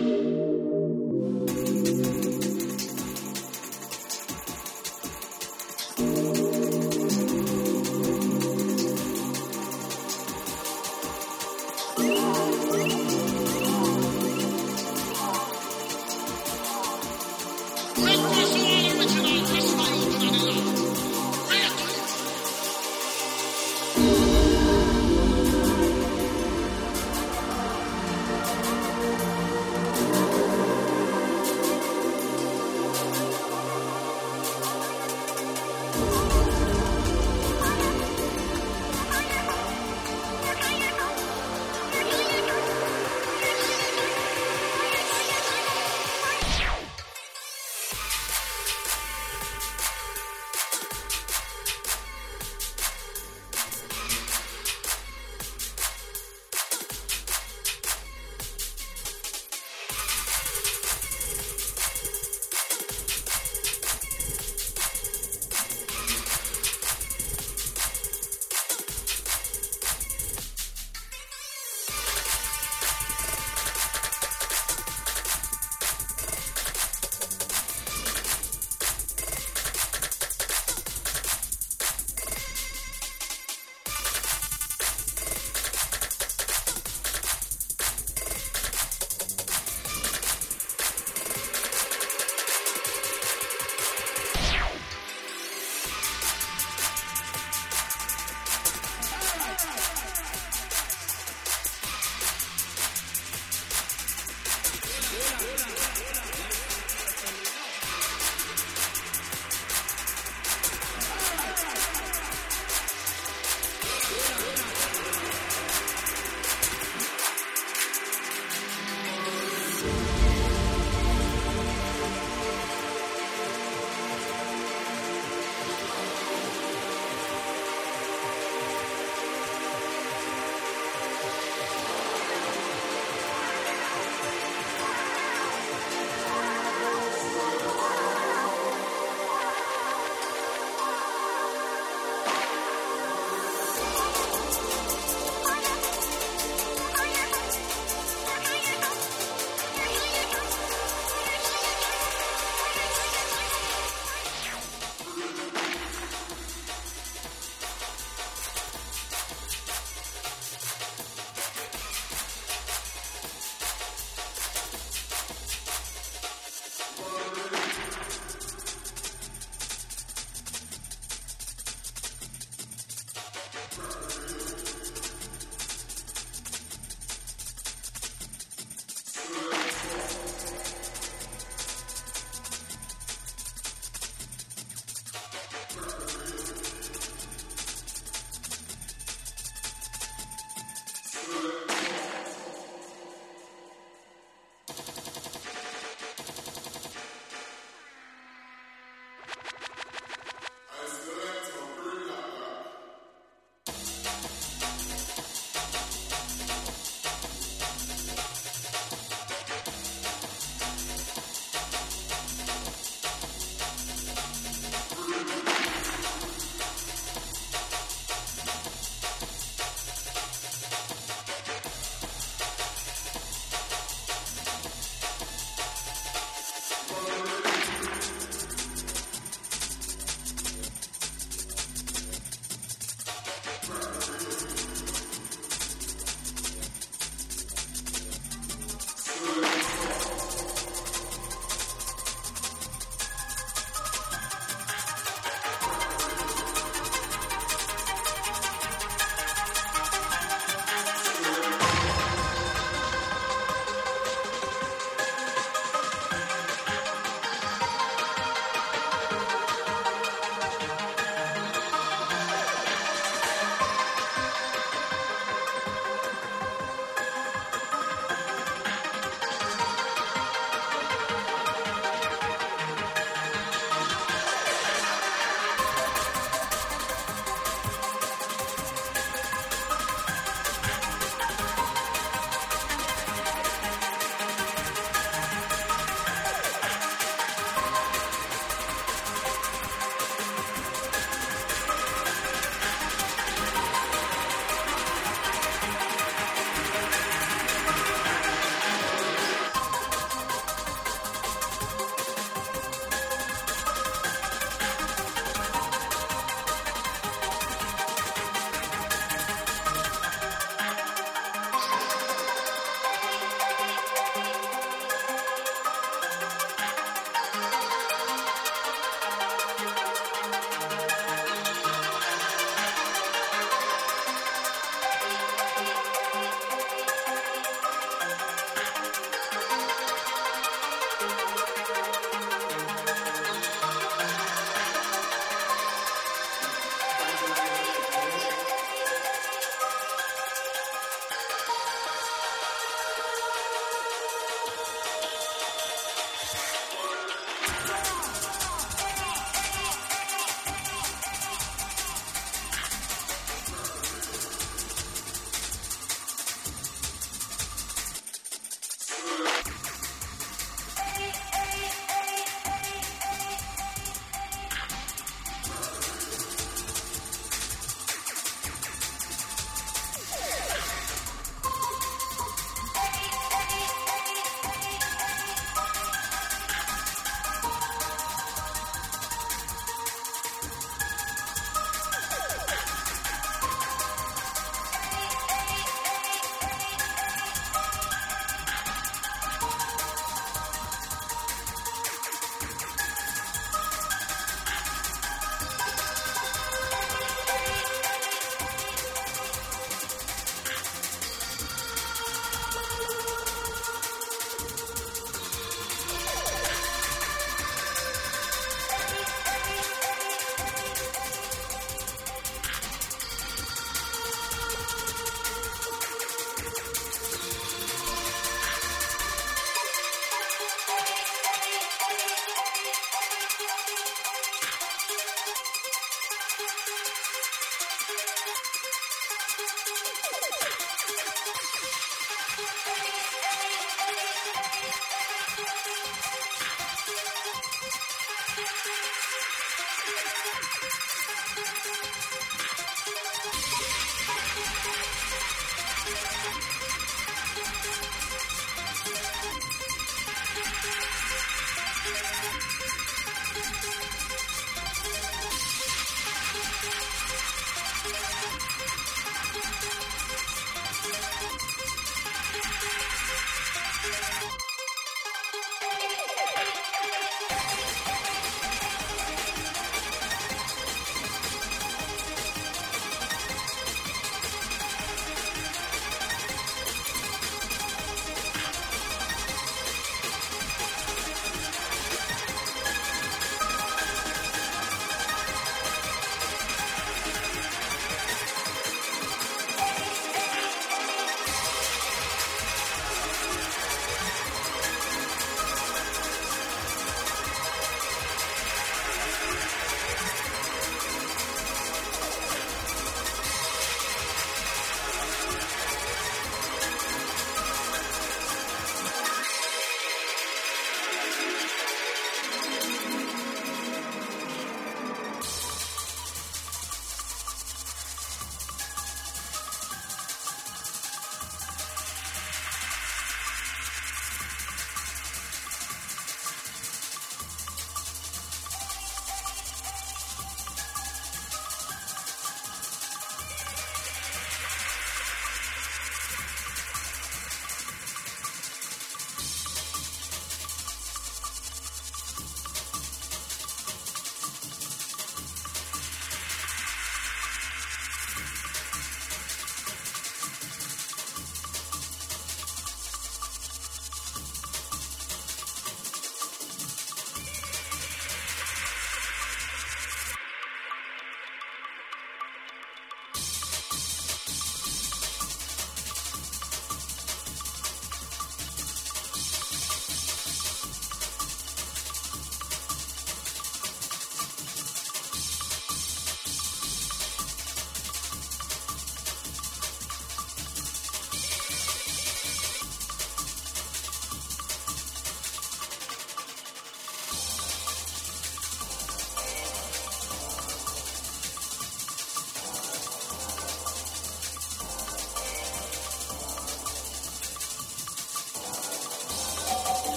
Música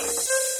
转。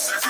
Sex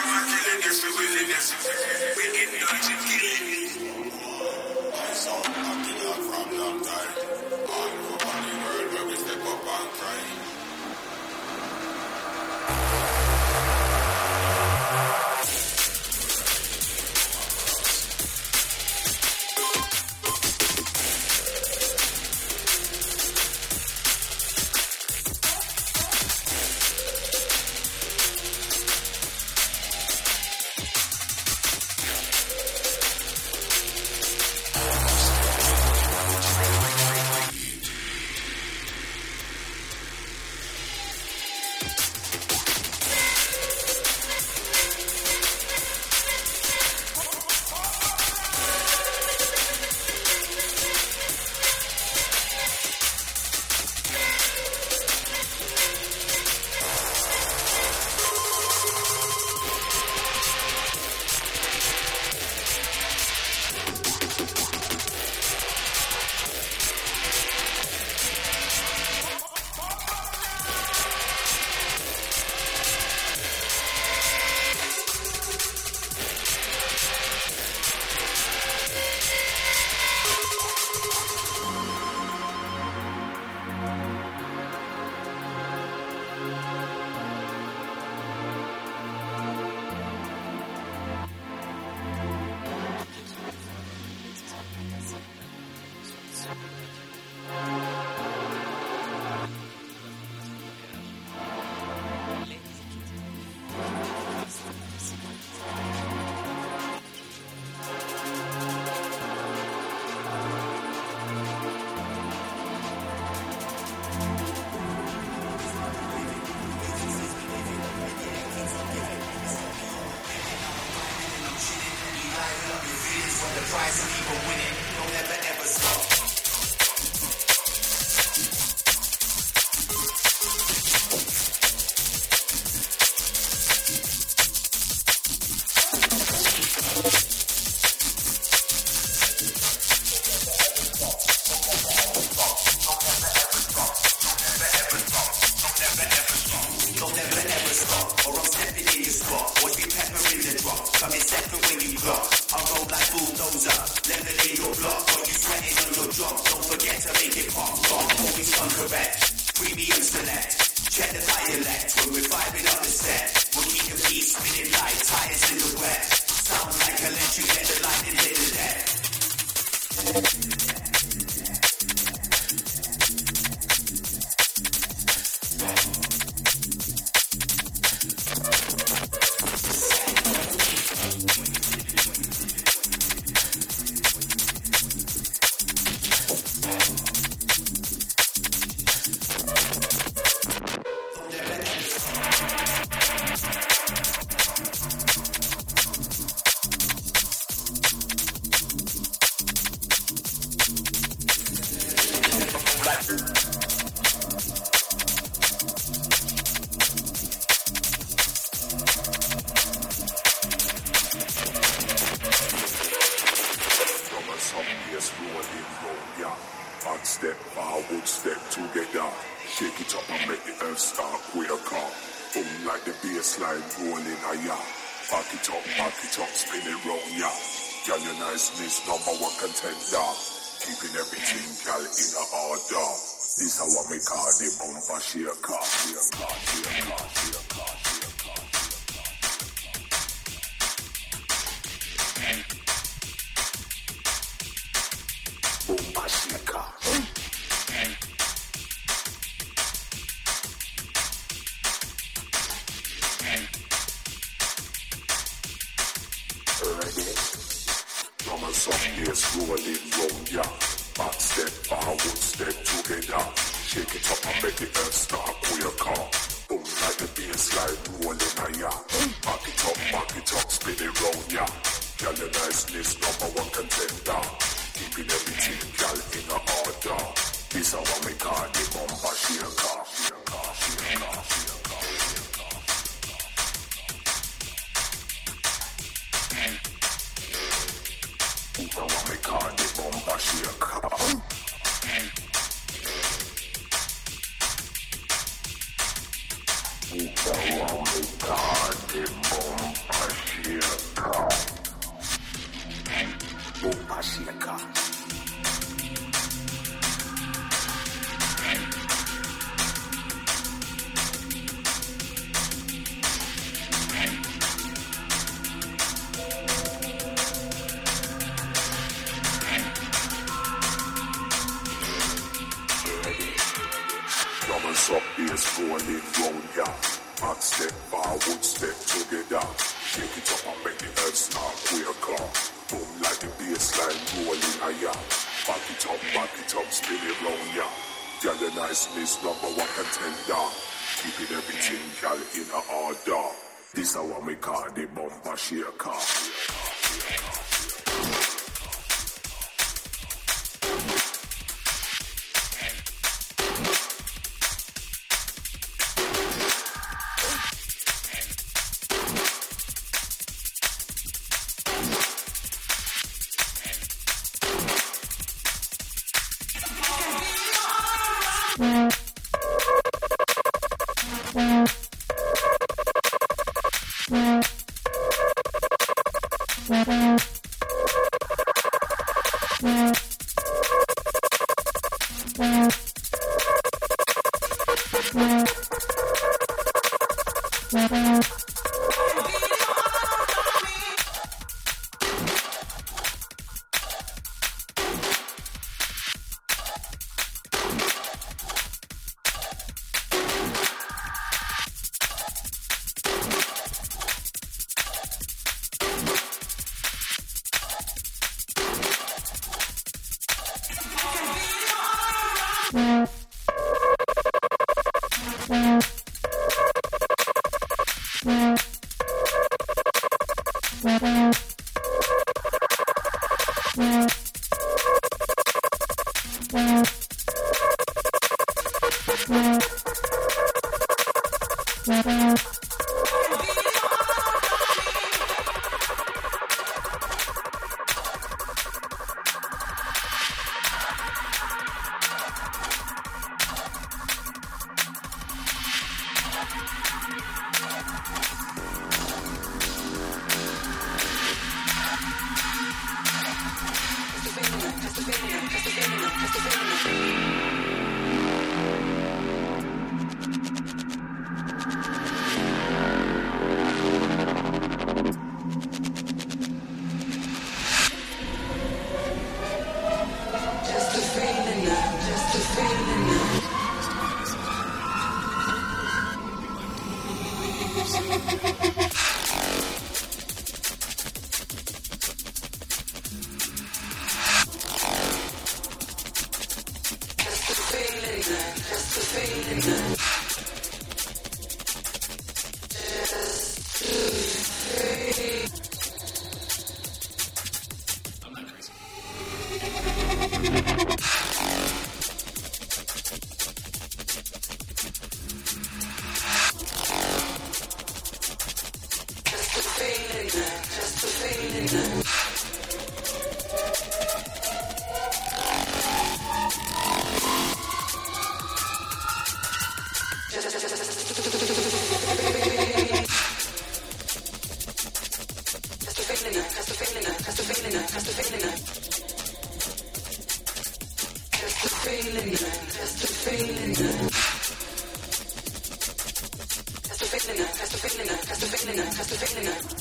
feeling, that's the feeling, that's the feeling.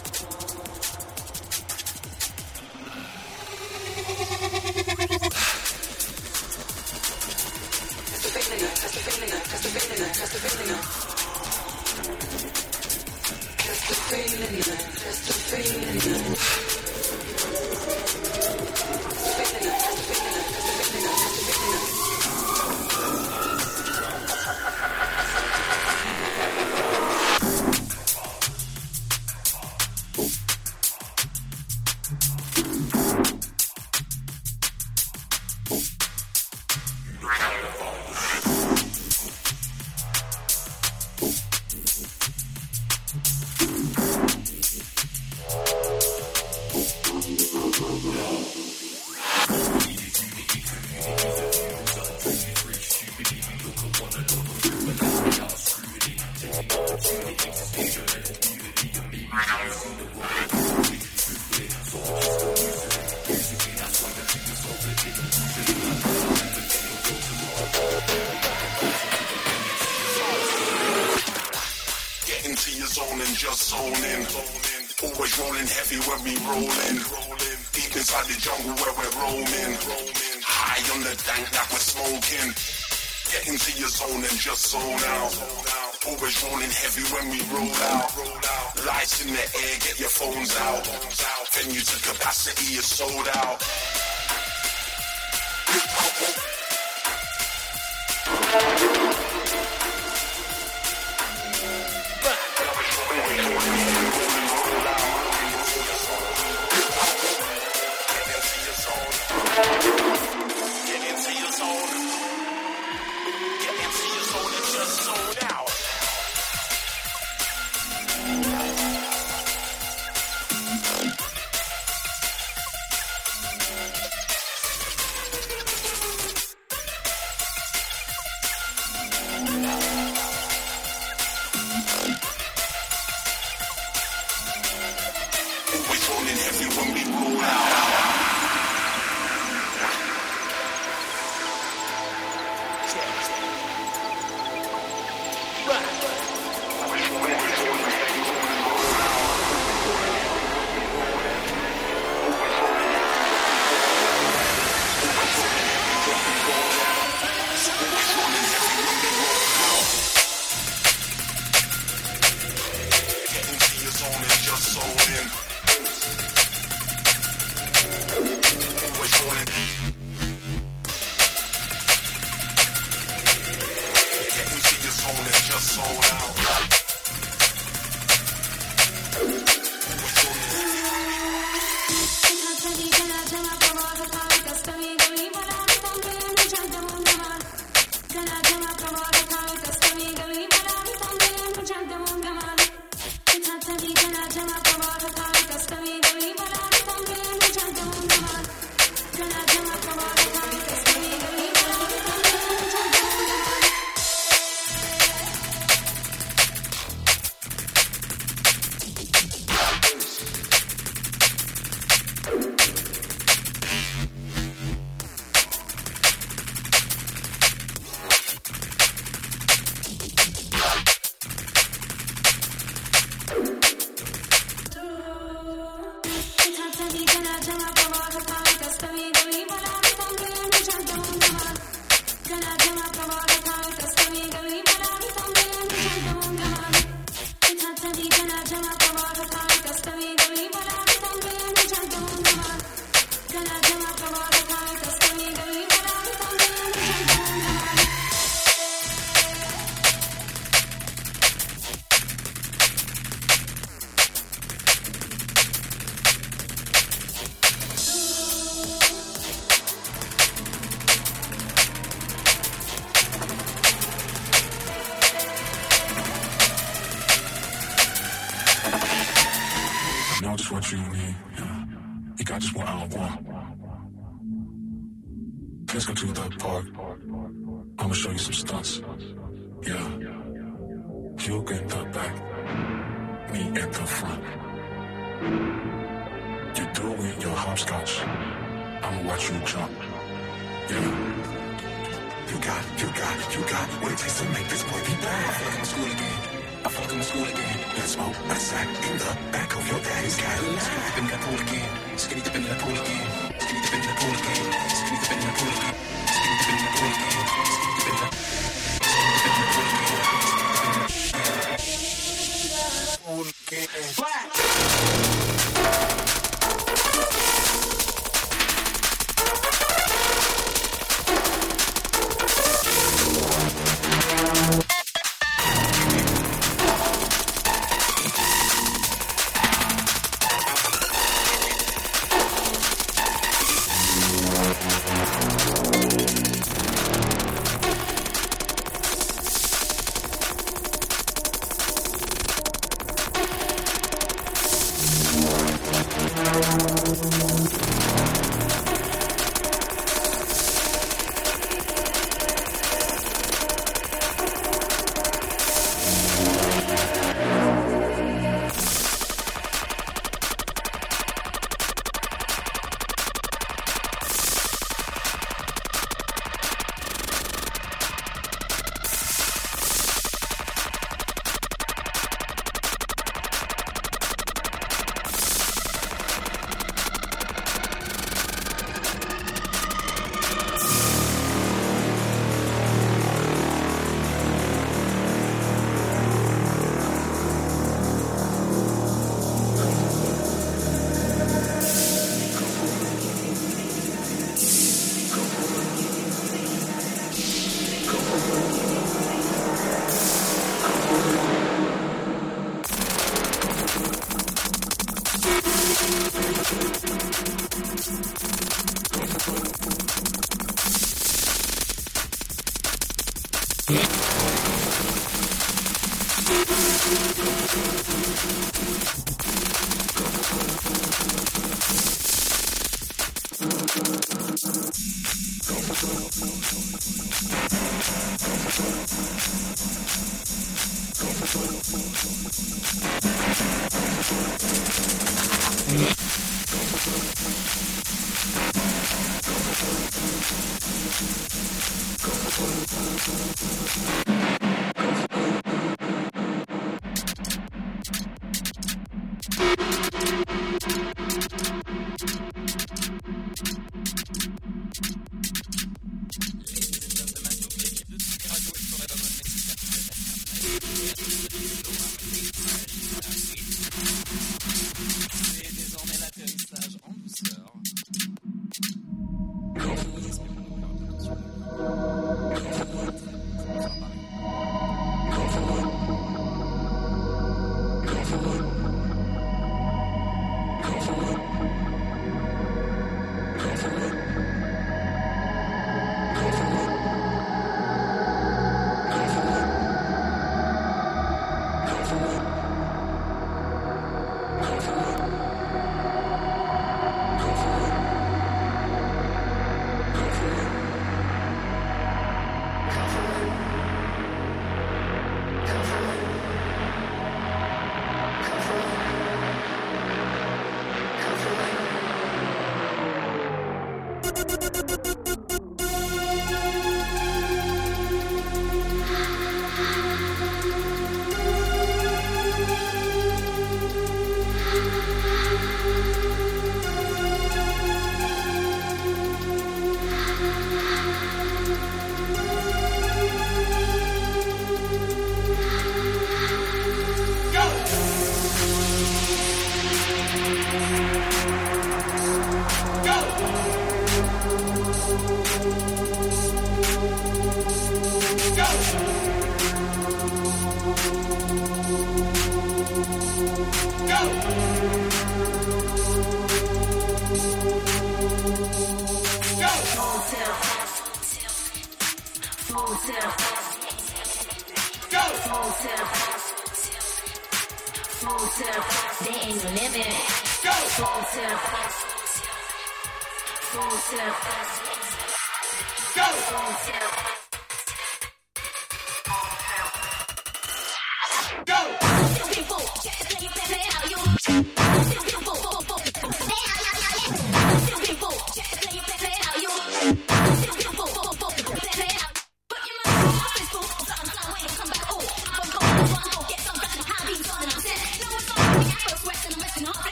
soda.